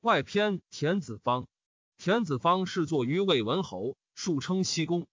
外篇田子方。田子方是作于魏文侯，数称西公。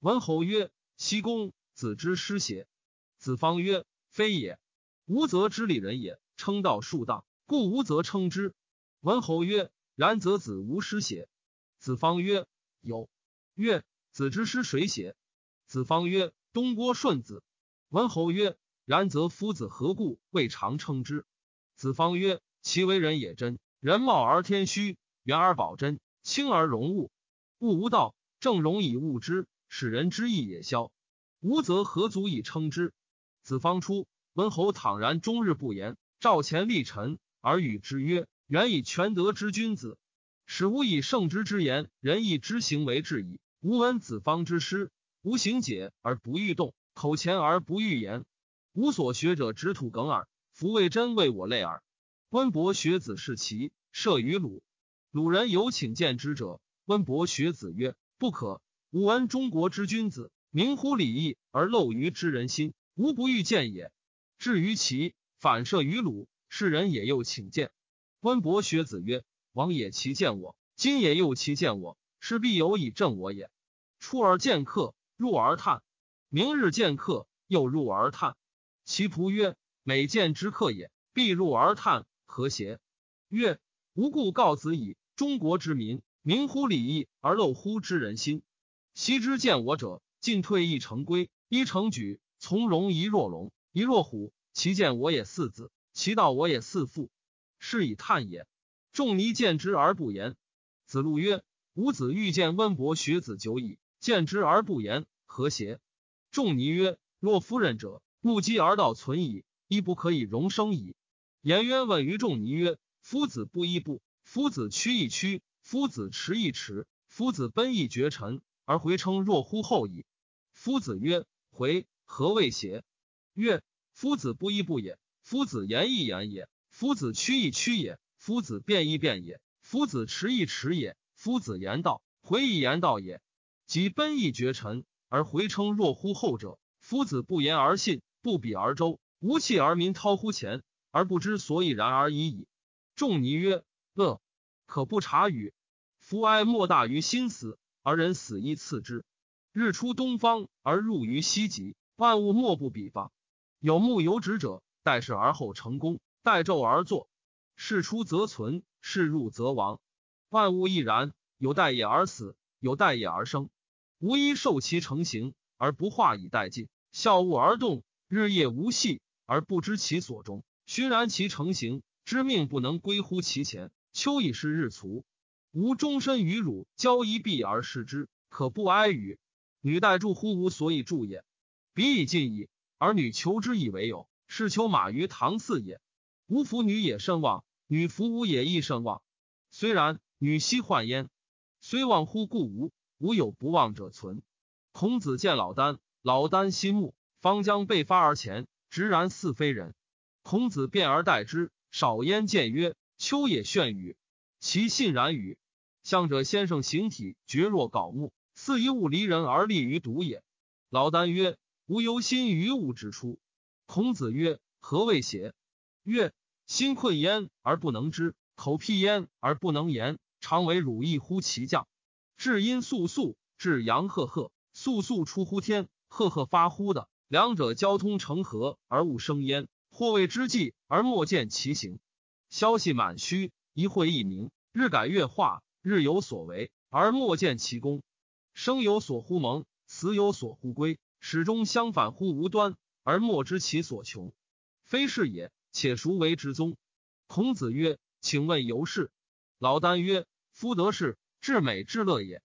文侯曰：“西公，子之师邪？”子方曰：“非也。吾则知礼人也，称道数当，故吾则称之。”文侯曰：“然则子无师邪？”子方曰：“有。”曰：“子之师谁邪？”子方曰：“东郭顺子。”文侯曰：“然则夫子何故未尝称之？”子方曰：“其为人也真，人貌而天虚，圆而保真，轻而容物。物无道，正容以物之，使人之义也消。吾则何足以称之？”子方出，文侯倘然终日不言，召前立臣而与之曰：“原以全德之君子，使吾以圣之之言，仁义之行为治矣。吾闻子方之师，吾行解而不欲动，口前而不欲言。吾所学者，直土梗耳。”夫谓真为我类耳。温伯学子是齐，射于鲁。鲁人有请见之者，温伯学子曰：“不可。吾闻中国之君子，明乎礼义而陋于知人心，吾不欲见也。”至于齐，反射于鲁，世人也又请见。温伯学子曰：“王也其见我，今也又其见我，是必有以正我也。出而见客，入而叹；明日见客，又入而叹。”其仆曰。每见之客也，必入而叹，何邪？曰：吾故告子以中国之民，明乎礼义而陋乎知人心。昔之见我者，进退一成规，一成矩，从容一若龙，一若虎。其见我也似子，其道我也似父。是以叹也。仲尼见之而不言。子路曰：吾子欲见温伯学子久矣，见之而不言，何邪？仲尼曰：若夫人者，目击而道存矣。亦不可以容生矣。颜渊问于仲尼曰：“夫子不亦不？夫子屈亦屈？夫子驰亦驰？夫子奔亦绝尘，而回称若乎后矣。”夫子曰：“回何谓邪？”曰：“夫子不亦不也。夫子言亦言也。夫子屈亦屈也。夫子辩亦辩也。夫子驰亦驰也。夫子言道，回亦言道也。即奔亦绝尘，而回称若乎后者，夫子不言而信，不比而周。”无气而民滔乎前，而不知所以然而已矣。仲尼曰：“乐，可不察语。夫哀莫大于心死，而人死亦次之。日出东方而入于西极，万物莫不比方。有目有止者，待事而后成功，待纣而作。事出则存，事入则亡。万物亦然，有待也而死，有待也而生。无一受其成形而不化以待尽，效物而动，日夜无息。”而不知其所终，熏然其成形，知命不能归乎其前。秋已是日卒，吾终身与汝交一臂而视之，可不哀与？女待助乎吾所以助也。彼以尽矣。儿女求之以为有，是求马于唐嗣也。吾服女也甚望，女服吾也亦甚望。虽然，女昔患焉。虽望乎故无，无有不忘者存。孔子见老聃，老聃心慕，方将被发而前。直然似非人，孔子辩而待之。少焉见曰：“秋也炫语，其信然与？向者先生形体绝若槁木，似一物离人而立于独也。”老聃曰：“吾忧心于物之初。”孔子曰：“何谓邪？”曰：“心困焉而不能知，口辟焉而不能言，常为汝意乎其将。至阴肃肃，至阳赫赫，肃肃出乎天，赫赫发乎的。”两者交通成河而勿生焉，或谓之计而莫见其形。消息满虚，一会一明，日改月化，日有所为而莫见其功。生有所乎蒙，死有所乎归，始终相反乎无端而莫知其所穷。非是也，且孰为之宗？孔子曰：“请问由是。”老聃曰：“夫得是至美至乐也。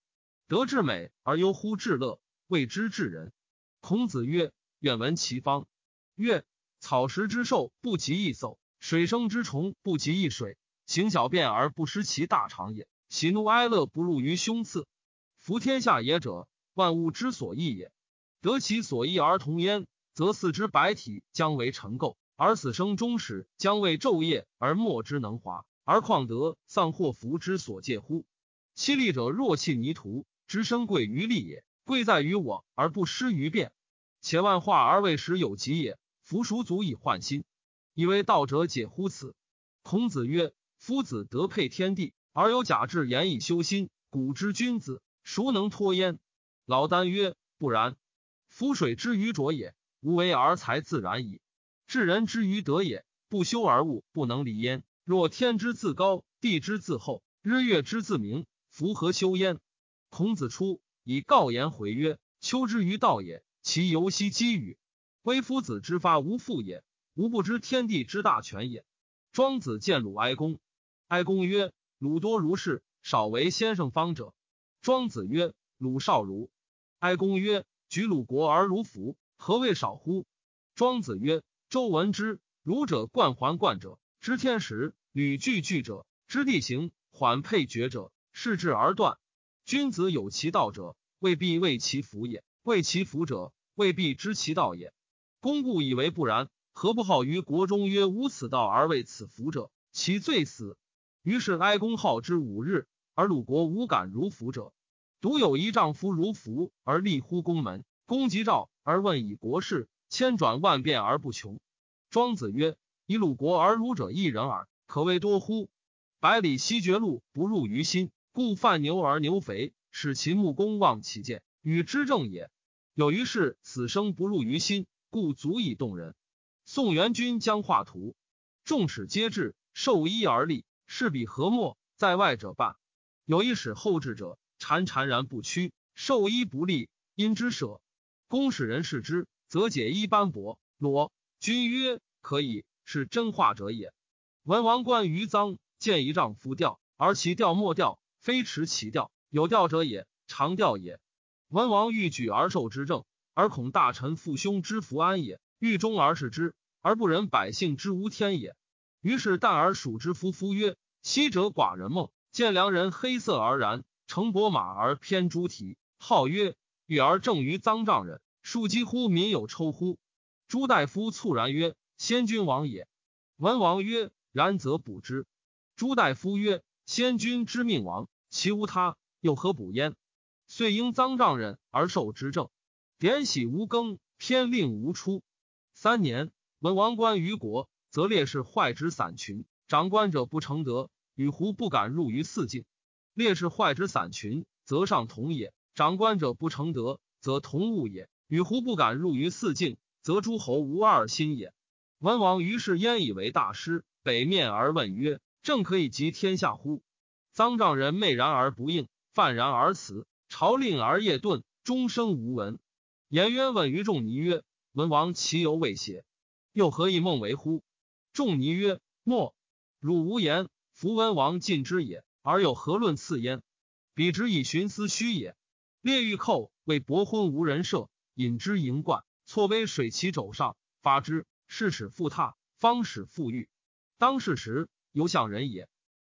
得至美而忧乎至乐，谓之至人。”孔子曰。愿闻其方。曰：草食之兽不及一叟，水生之虫不及一水。行小便而不失其大肠也。喜怒哀乐不入于胸次。夫天下也者，万物之所异也。得其所异而同焉，则四肢百体将为尘垢，而死生终始将为昼夜而莫之能华。而况得丧祸福之所借乎？其利者若弃泥土，之身贵于利也。贵在于我而不失于变。且万化而未时有极也，夫孰足以换心？以为道者解乎此？孔子曰：夫子德配天地，而有假志言以修心。古之君子，孰能脱焉？老聃曰：不然。夫水之于浊也，无为而才自然矣。治人之于德也，不修而物不能离焉。若天之自高，地之自厚，日月之自明，夫何修焉？孔子出，以告言回曰：秋之于道也，其犹兮积与？微夫子之发无父也，吾不知天地之大权也。庄子见鲁哀公，哀公曰：鲁多如是，少为先生方者。庄子曰：鲁少如。哀公曰。举鲁国而如服，何谓少乎？庄子曰：周闻之，儒者冠环冠者，知天时；履具具者，知地形；缓配绝者，视之而断。君子有其道者，未必为其服也；为其服者，未必知其道也。公故以为不然，何不好于国中曰无此道而为此服者？其罪死。于是哀公好之五日，而鲁国无敢如服者。独有一丈夫如服而立乎宫门，公即召而问以国事，千转万变而不穷。庄子曰：“以鲁国而儒者一人耳，可谓多乎？百里奚绝路不入于心，故犯牛而牛肥，使其木公望其见，与之正也。有于是此生不入于心，故足以动人。”宋元君将画图，众使皆至，受衣而立，是彼何莫？在外者半。有一使后至者。潺潺然不屈，受衣不利，因之舍。公使人视之，则解衣斑驳裸。君曰：“可以，是真画者也。”文王观于臧，见一丈夫吊，而其吊莫吊，非持其吊，有吊者也，常吊也。文王欲举而受之政，而恐大臣父兄之福安也；欲忠而视之，而不忍百姓之无天也。于是旦而属之夫夫曰：“昔者寡人梦见良人黑色而然。”乘伯马而偏诸蹄，号曰欲而正于臧丈人，庶几乎民有抽乎？朱大夫猝然曰：“先君王也。”文王曰：“然则补之。”朱大夫曰：“先君之命亡，其无他，又何补焉？”遂应臧丈人而受之政。典喜无更，偏令无出。三年，文王观于国，则烈士坏之散群，长官者不承德，与胡不敢入于四境。烈士坏之散群，则上同也；长官者不成德，则同物也。与胡不敢入于四境，则诸侯无二心也。文王于是焉以为大师，北面而问曰：“正可以及天下乎？”臧丈人昧然而不应，泛然而辞。朝令而夜遁，终生无闻。颜渊问于仲尼曰：“文王其犹未写，又何以梦为乎？”仲尼曰：“莫，汝无言，夫文王尽之也。”而有何论次焉？彼之以寻思虚也。列御寇为伯昏无人射，引之盈贯，错微水其肘上，发之，是使复踏，方使复御。当世时，犹向人也。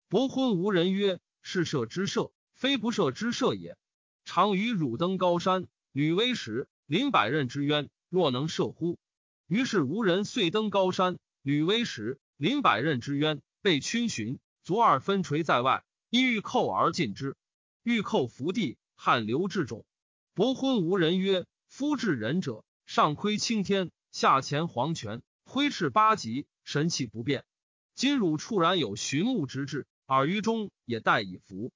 伯昏无人曰：“是射之射，非不射之射也。”常与汝登高山，履危时，临百仞之渊，若能射乎？于是无人遂登高山，履危时，临百仞之渊，被群寻，足二分垂在外。一欲寇而进之，欲寇伏地，汗流至踵。伯昏无人曰：“夫至仁者，上窥青天，下潜黄泉，挥斥八极，神气不变。今汝处然有寻物之志，尔于中也待以服。”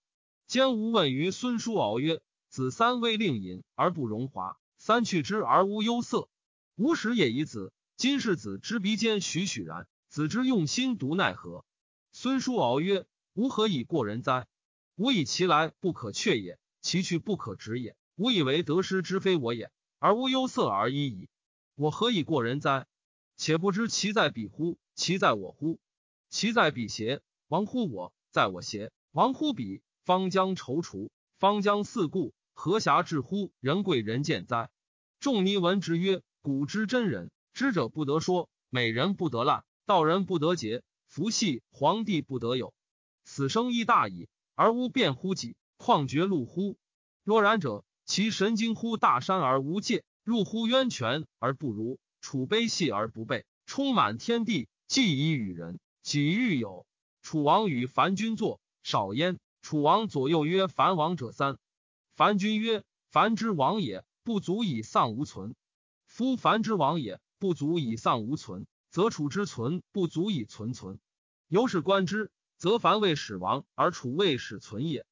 兼吾问于孙叔敖曰：“子三未令尹而不荣华，三去之而无忧色，吾始也以子。今世子之鼻间栩栩然，子之用心独奈何？”孙叔敖曰。吾何以过人哉？吾以其来不可却也，其去不可止也。吾以为得失之非我也，而无忧色而已矣。我何以过人哉？且不知其在彼乎？其在我乎？其在彼邪？亡乎我？在我邪？亡乎彼？方将踌躇，方将四顾，何暇至乎人贵人贱哉？仲尼闻之曰：“古之真人，知者不得说，美人不得滥，道人不得节，福系皇帝不得有。”此生亦大矣，而无辩乎己，况绝路乎？若然者，其神经乎大山而无界，入乎渊泉而不如，处悲戏而不备，充满天地，既以与人，己欲有。楚王与樊君坐，少焉。楚王左右曰：“樊王者三。”凡君曰：“凡之亡也，不足以丧无存。夫凡之亡也，不足以丧无存，则楚之存不足以存存。由是观之。”则凡未始亡而楚未始存也。